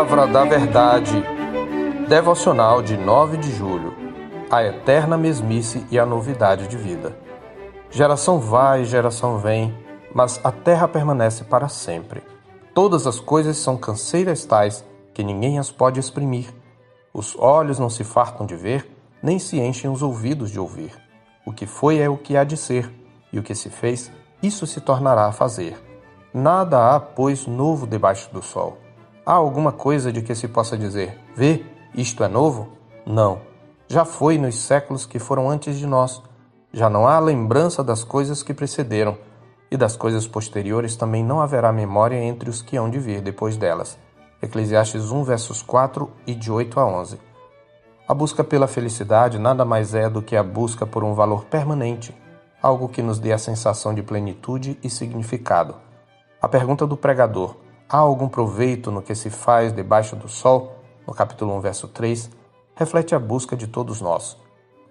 Palavra da Verdade. Devocional de 9 de julho. A eterna mesmice e a novidade de vida. Geração vai, geração vem, mas a terra permanece para sempre. Todas as coisas são canseiras tais que ninguém as pode exprimir. Os olhos não se fartam de ver, nem se enchem os ouvidos de ouvir. O que foi é o que há de ser, e o que se fez, isso se tornará a fazer. Nada há, pois, novo debaixo do sol. Há alguma coisa de que se possa dizer: Vê, isto é novo? Não. Já foi nos séculos que foram antes de nós. Já não há lembrança das coisas que precederam, e das coisas posteriores também não haverá memória entre os que hão de vir depois delas. Eclesiastes 1, versos 4 e de 8 a 11. A busca pela felicidade nada mais é do que a busca por um valor permanente, algo que nos dê a sensação de plenitude e significado. A pergunta do pregador: há algum proveito no que se faz debaixo do sol? No capítulo 1, verso 3, reflete a busca de todos nós.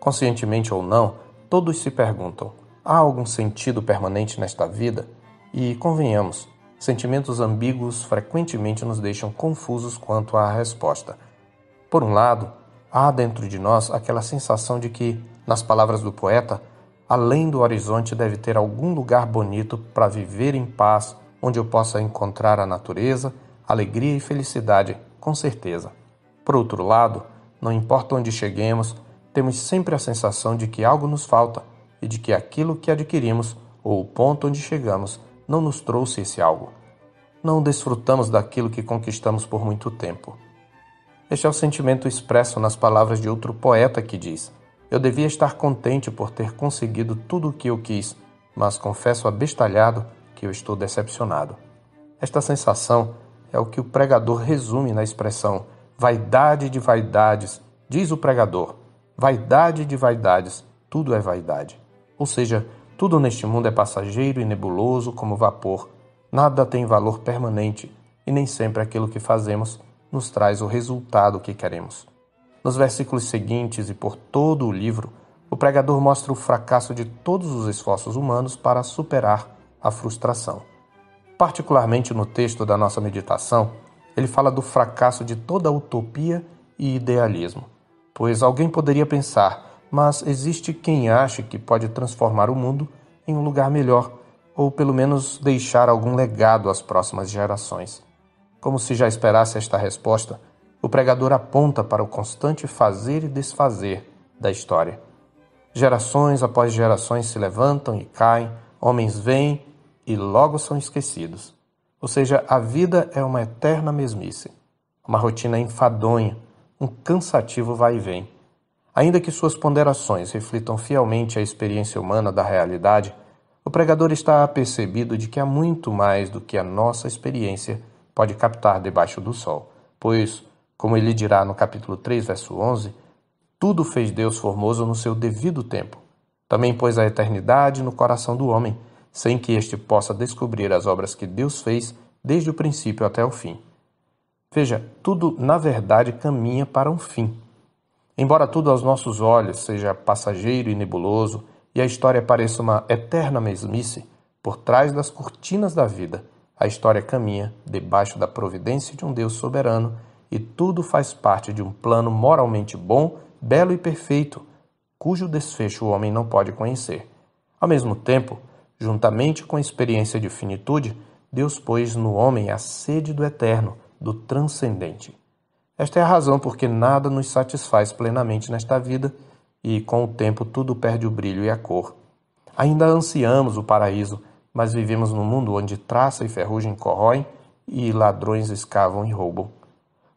Conscientemente ou não, todos se perguntam: há algum sentido permanente nesta vida? E, convenhamos, sentimentos ambíguos frequentemente nos deixam confusos quanto à resposta. Por um lado, há dentro de nós aquela sensação de que, nas palavras do poeta, além do horizonte deve ter algum lugar bonito para viver em paz, onde eu possa encontrar a natureza, alegria e felicidade, com certeza. Por outro lado, não importa onde cheguemos, temos sempre a sensação de que algo nos falta e de que aquilo que adquirimos ou o ponto onde chegamos não nos trouxe esse algo. Não desfrutamos daquilo que conquistamos por muito tempo. Este é o sentimento expresso nas palavras de outro poeta que diz: Eu devia estar contente por ter conseguido tudo o que eu quis, mas confesso abestalhado que eu estou decepcionado. Esta sensação é o que o pregador resume na expressão vaidade de vaidades, diz o pregador. Vaidade de vaidades, tudo é vaidade. Ou seja, tudo neste mundo é passageiro e nebuloso como vapor. Nada tem valor permanente e nem sempre aquilo que fazemos nos traz o resultado que queremos. Nos versículos seguintes e por todo o livro, o pregador mostra o fracasso de todos os esforços humanos para superar a frustração. Particularmente no texto da nossa meditação, ele fala do fracasso de toda utopia e idealismo. Pois alguém poderia pensar, mas existe quem ache que pode transformar o mundo em um lugar melhor, ou pelo menos deixar algum legado às próximas gerações. Como se já esperasse esta resposta, o pregador aponta para o constante fazer e desfazer da história. Gerações após gerações se levantam e caem, homens vêm e logo são esquecidos. Ou seja, a vida é uma eterna mesmice, uma rotina enfadonha, um cansativo vai e vem. Ainda que suas ponderações reflitam fielmente a experiência humana da realidade, o pregador está apercebido de que há muito mais do que a nossa experiência pode captar debaixo do sol, pois, como ele dirá no capítulo 3, verso 11, tudo fez Deus formoso no seu devido tempo. Também pôs a eternidade no coração do homem, sem que este possa descobrir as obras que Deus fez desde o princípio até o fim. Veja, tudo na verdade caminha para um fim. Embora tudo aos nossos olhos seja passageiro e nebuloso e a história pareça uma eterna mesmice, por trás das cortinas da vida, a história caminha debaixo da providência de um Deus soberano e tudo faz parte de um plano moralmente bom, belo e perfeito, cujo desfecho o homem não pode conhecer. Ao mesmo tempo, juntamente com a experiência de finitude, Deus pôs no homem a sede do eterno, do transcendente. Esta é a razão por que nada nos satisfaz plenamente nesta vida e, com o tempo, tudo perde o brilho e a cor. Ainda ansiamos o paraíso, mas vivemos num mundo onde traça e ferrugem corroem e ladrões escavam e roubam.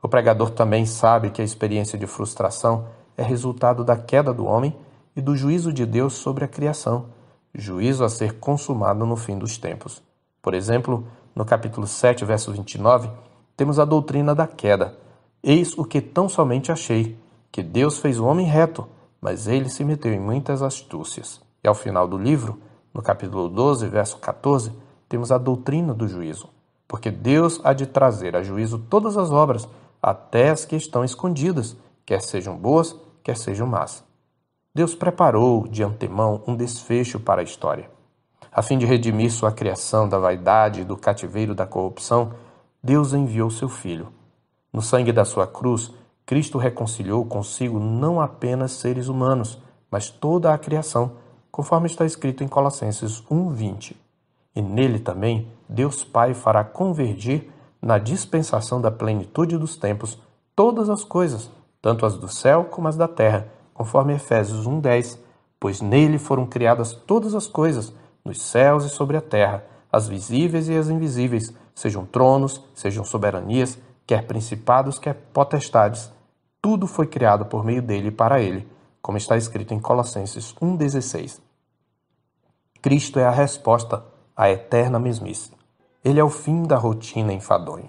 O pregador também sabe que a experiência de frustração é resultado da queda do homem e do juízo de Deus sobre a criação, juízo a ser consumado no fim dos tempos. Por exemplo, no capítulo 7, verso 29, temos a doutrina da queda Eis o que tão somente achei, que Deus fez o homem reto, mas ele se meteu em muitas astúcias. E ao final do livro, no capítulo 12, verso 14, temos a doutrina do juízo, porque Deus há de trazer a juízo todas as obras, até as que estão escondidas, quer sejam boas, quer sejam más. Deus preparou de antemão um desfecho para a história. A fim de redimir sua criação da vaidade e do cativeiro da corrupção, Deus enviou seu Filho No sangue da sua cruz, Cristo reconciliou consigo não apenas seres humanos, mas toda a criação, conforme está escrito em Colossenses 1:20. E nele também Deus Pai fará convergir na dispensação da plenitude dos tempos todas as coisas, tanto as do céu como as da terra, conforme Efésios 1:10, pois nele foram criadas todas as coisas, nos céus e sobre a terra, as visíveis e as invisíveis, sejam tronos, sejam soberanias, quer principados, quer potestades. Tudo foi criado por meio dele e para ele, como está escrito em Colossenses 1,16. Cristo é a resposta à eterna mesmice. Ele é o fim da rotina enfadonha.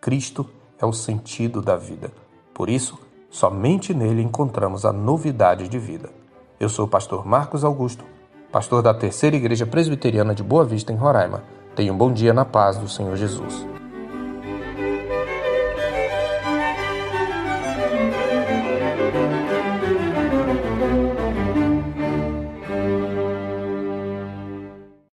Cristo é o sentido da vida. Por isso, somente nele encontramos a novidade de vida. Eu sou o pastor Marcos Augusto, pastor da Terceira Igreja Presbiteriana de Boa Vista, em Roraima. Tenha um bom dia na paz do Senhor Jesus.